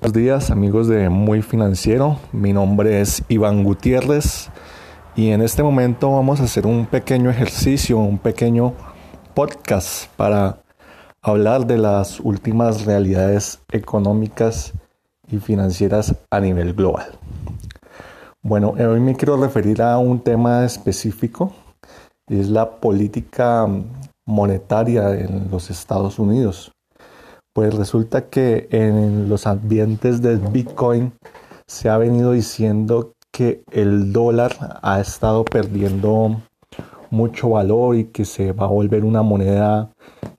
Buenos días amigos de Muy Financiero, mi nombre es Iván Gutiérrez y en este momento vamos a hacer un pequeño ejercicio, un pequeño podcast para hablar de las últimas realidades económicas y financieras a nivel global. Bueno, hoy me quiero referir a un tema específico, es la política monetaria en los Estados Unidos. Pues resulta que en los ambientes del Bitcoin se ha venido diciendo que el dólar ha estado perdiendo mucho valor y que se va a volver una moneda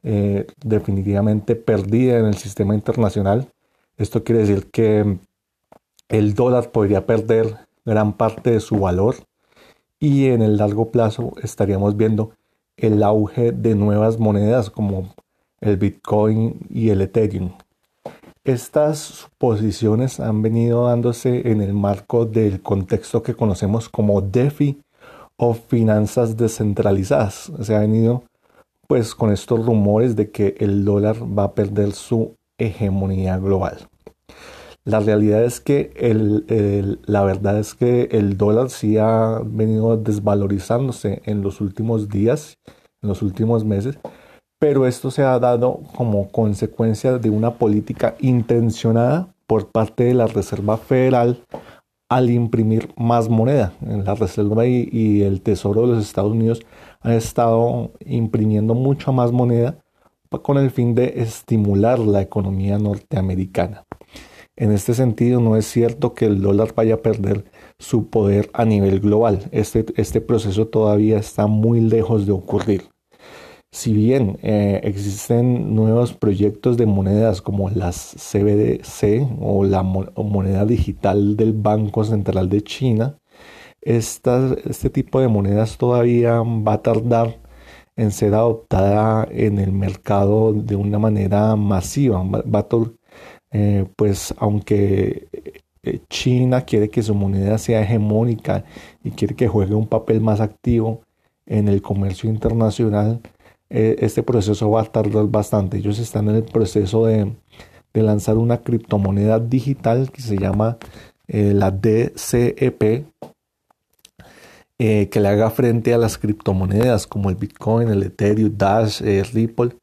eh, definitivamente perdida en el sistema internacional. Esto quiere decir que el dólar podría perder gran parte de su valor y en el largo plazo estaríamos viendo el auge de nuevas monedas como el Bitcoin y el Ethereum. Estas posiciones han venido dándose en el marco del contexto que conocemos como DeFi o finanzas descentralizadas. Se ha venido pues con estos rumores de que el dólar va a perder su hegemonía global. La realidad es que el, la verdad es que el dólar sí ha venido desvalorizándose en los últimos días, en los últimos meses, pero esto se ha dado como consecuencia de una política intencionada por parte de la Reserva Federal al imprimir más moneda. La Reserva y, el Tesoro de los Estados Unidos han estado imprimiendo mucha más moneda con el fin de estimular la economía norteamericana. En este sentido, no es cierto que el dólar vaya a perder su poder a nivel global. Este, este proceso todavía está muy lejos de ocurrir. Si bien eh, existen nuevos proyectos de monedas como las CBDC o la moneda digital del Banco Central de China, este tipo de monedas todavía va a tardar en ser adoptada en el mercado de una manera masiva. Va, eh, pues aunque eh, China quiere que su moneda sea hegemónica y quiere que juegue un papel más activo en el comercio internacional, eh, este proceso va a tardar bastante. Ellos están en el proceso de, lanzar una criptomoneda digital que se llama la DCEP, que le haga frente a las criptomonedas como el Bitcoin, el Ethereum, Dash, Ripple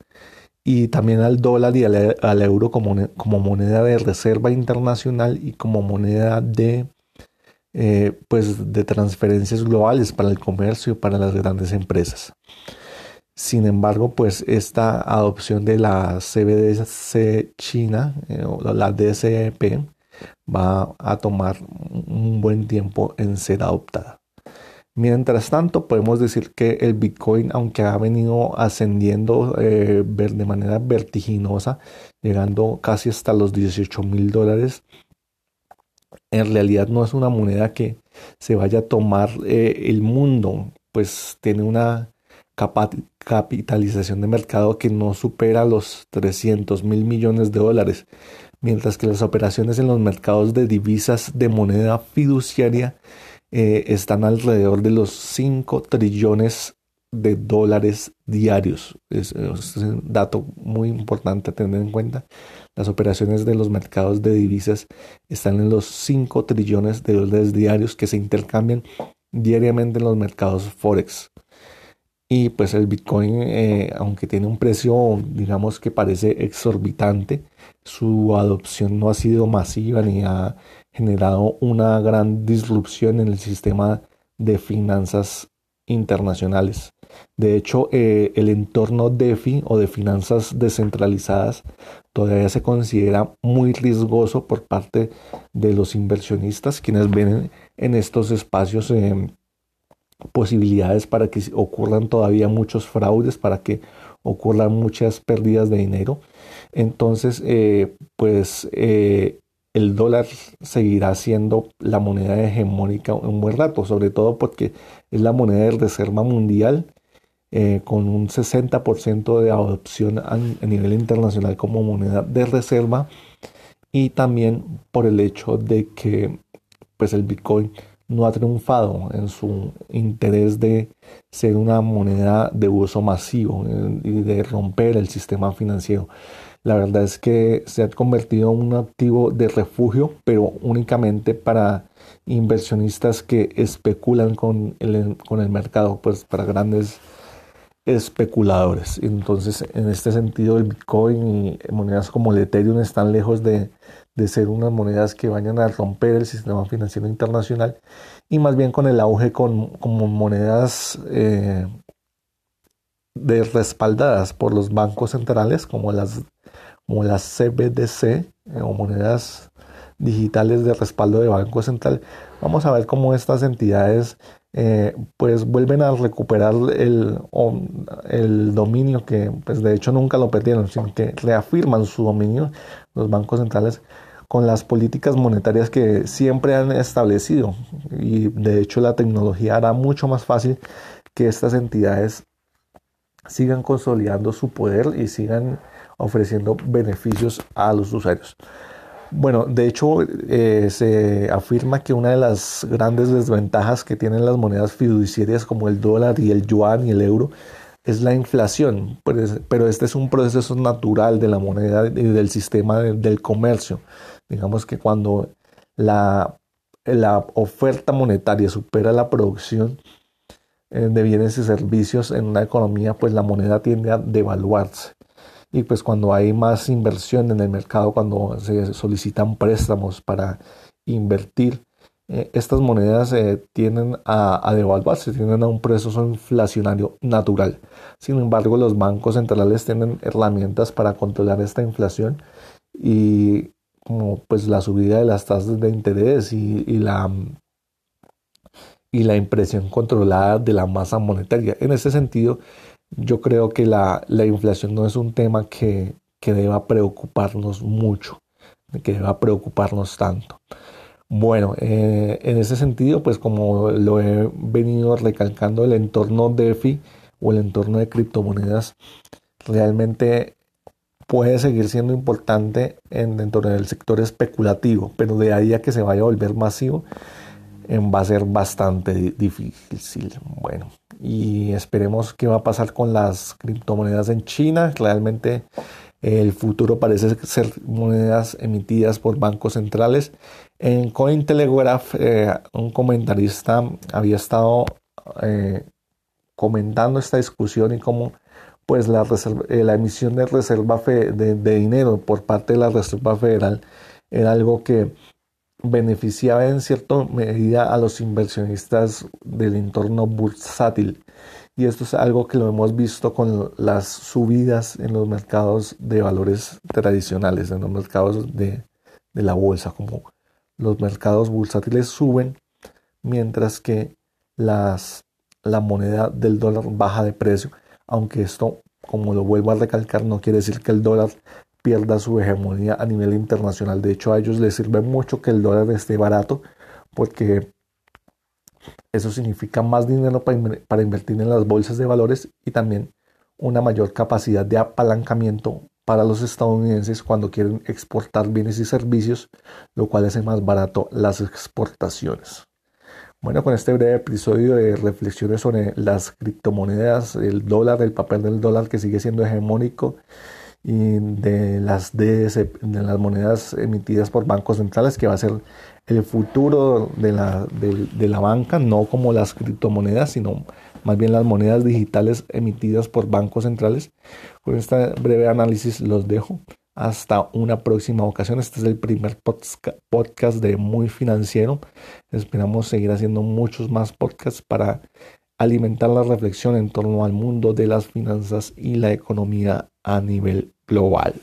y también al dólar y al, euro como, moneda de reserva internacional y como moneda de, pues de transferencias globales para el comercio y para las grandes empresas. Sin embargo, pues esta adopción de la CBDC China eh, o la DCP va a tomar un buen tiempo en ser adoptada. Mientras tanto, podemos decir que el Bitcoin, aunque ha venido ascendiendo eh, de manera vertiginosa, llegando casi hasta los 18 mil dólares, en realidad no es una moneda que se vaya a tomar eh, el mundo, pues tiene una capitalización de mercado que no supera los 300 mil millones de dólares, mientras que las operaciones en los mercados de divisas de moneda fiduciaria eh, están alrededor de los 5 trillones de dólares diarios. Es, es, un dato muy importante a tener en cuenta. Las operaciones de los mercados de divisas están en los 5 trillones de dólares diarios que se intercambian diariamente en los mercados forex. Y pues el Bitcoin, eh, aunque tiene un precio, digamos que parece exorbitante, su adopción no ha sido masiva ni ha generado una gran disrupción en el sistema de finanzas internacionales. De hecho, eh, el entorno DeFi o de finanzas descentralizadas todavía se considera muy riesgoso por parte de los inversionistas, quienes ven en estos espacios eh, posibilidades para que ocurran todavía muchos fraudes, para que ocurran muchas pérdidas de dinero. Entonces, eh, pues el dólar seguirá siendo la moneda hegemónica un buen rato, sobre todo porque es la moneda de reserva mundial eh, con un 60% de adopción a, nivel internacional como moneda de reserva y también por el hecho de que pues el Bitcoin no ha triunfado en su interés de ser una moneda de uso masivo eh, y de romper el sistema financiero. La verdad es que se ha convertido en un activo de refugio, pero únicamente para inversionistas que especulan con el, con el mercado, pues para grandes especuladores. Entonces, en este sentido, el Bitcoin y monedas como el Ethereum están lejos de, ser unas monedas que vayan a romper el sistema financiero internacional y más bien con el auge con, como monedas eh, de respaldadas por los bancos centrales como las, como las CBDC eh, o monedas digitales de respaldo de Banco Central. Vamos a ver cómo estas entidades eh, pues vuelven a recuperar el, el dominio que pues de hecho nunca lo perdieron, sino que reafirman su dominio los bancos centrales con las políticas monetarias que siempre han establecido y de hecho la tecnología hará mucho más fácil que estas entidades sigan consolidando su poder y sigan ofreciendo beneficios a los usuarios. Bueno, de hecho, eh, se afirma que una de las grandes desventajas que tienen las monedas fiduciarias como el dólar y el yuan y el euro es la inflación, pero este es un proceso natural de la moneda y del sistema del comercio. Digamos que cuando la, la oferta monetaria supera la producción eh, de bienes y servicios en una economía, pues la moneda tiende a devaluarse y pues cuando hay más inversión en el mercado, cuando se solicitan préstamos para invertir, eh, estas monedas eh, tienden a, devaluarse, tienden a un proceso inflacionario natural. Sin embargo, los bancos centrales tienen herramientas para controlar esta inflación y como pues la subida de las tasas de interés y, la y la impresión controlada de la masa monetaria. En ese sentido, yo creo que la, inflación no es un tema que, deba preocuparnos mucho, que deba preocuparnos tanto. Bueno, eh, en ese sentido, pues como lo he venido recalcando, el entorno DeFi o el entorno de criptomonedas realmente puede seguir siendo importante en, dentro del sector especulativo, pero de ahí a que se vaya a volver masivo, va a ser bastante difícil. Bueno, y esperemos qué va a pasar con las criptomonedas en China. Realmente el futuro parece ser monedas emitidas por bancos centrales. En Cointelegraph, eh, un comentarista había estado eh, comentando esta discusión y cómo pues la, eh, emisión de reserva de, de dinero por parte de la Reserva Federal era algo que beneficiaba en cierta medida a los inversionistas del entorno bursátil. Y esto es algo que lo hemos visto con las subidas en los mercados de valores tradicionales, en los mercados de, la bolsa, como los mercados bursátiles suben, mientras que las, la moneda del dólar baja de precio, aunque esto, como lo vuelvo a recalcar, no quiere decir que el dólar pierda su hegemonía a nivel internacional. De hecho, a ellos les sirve mucho que el dólar esté barato porque eso significa más dinero para, invertir en las bolsas de valores y también una mayor capacidad de apalancamiento para los estadounidenses cuando quieren exportar bienes y servicios, lo cual hace más barato las exportaciones. Bueno, con este breve episodio de reflexiones sobre las criptomonedas, el dólar, el papel del dólar que sigue siendo hegemónico y de las, de, las monedas emitidas por bancos centrales, que va a ser el futuro de la, de, la banca, no como las criptomonedas, sino más bien las monedas digitales emitidas por bancos centrales. Con este breve análisis los dejo. Hasta una próxima ocasión. Este es el primer podcast de Muy Financiero. Esperamos seguir haciendo muchos más podcasts para alimentar la reflexión en torno al mundo de las finanzas y la economía a nivel global.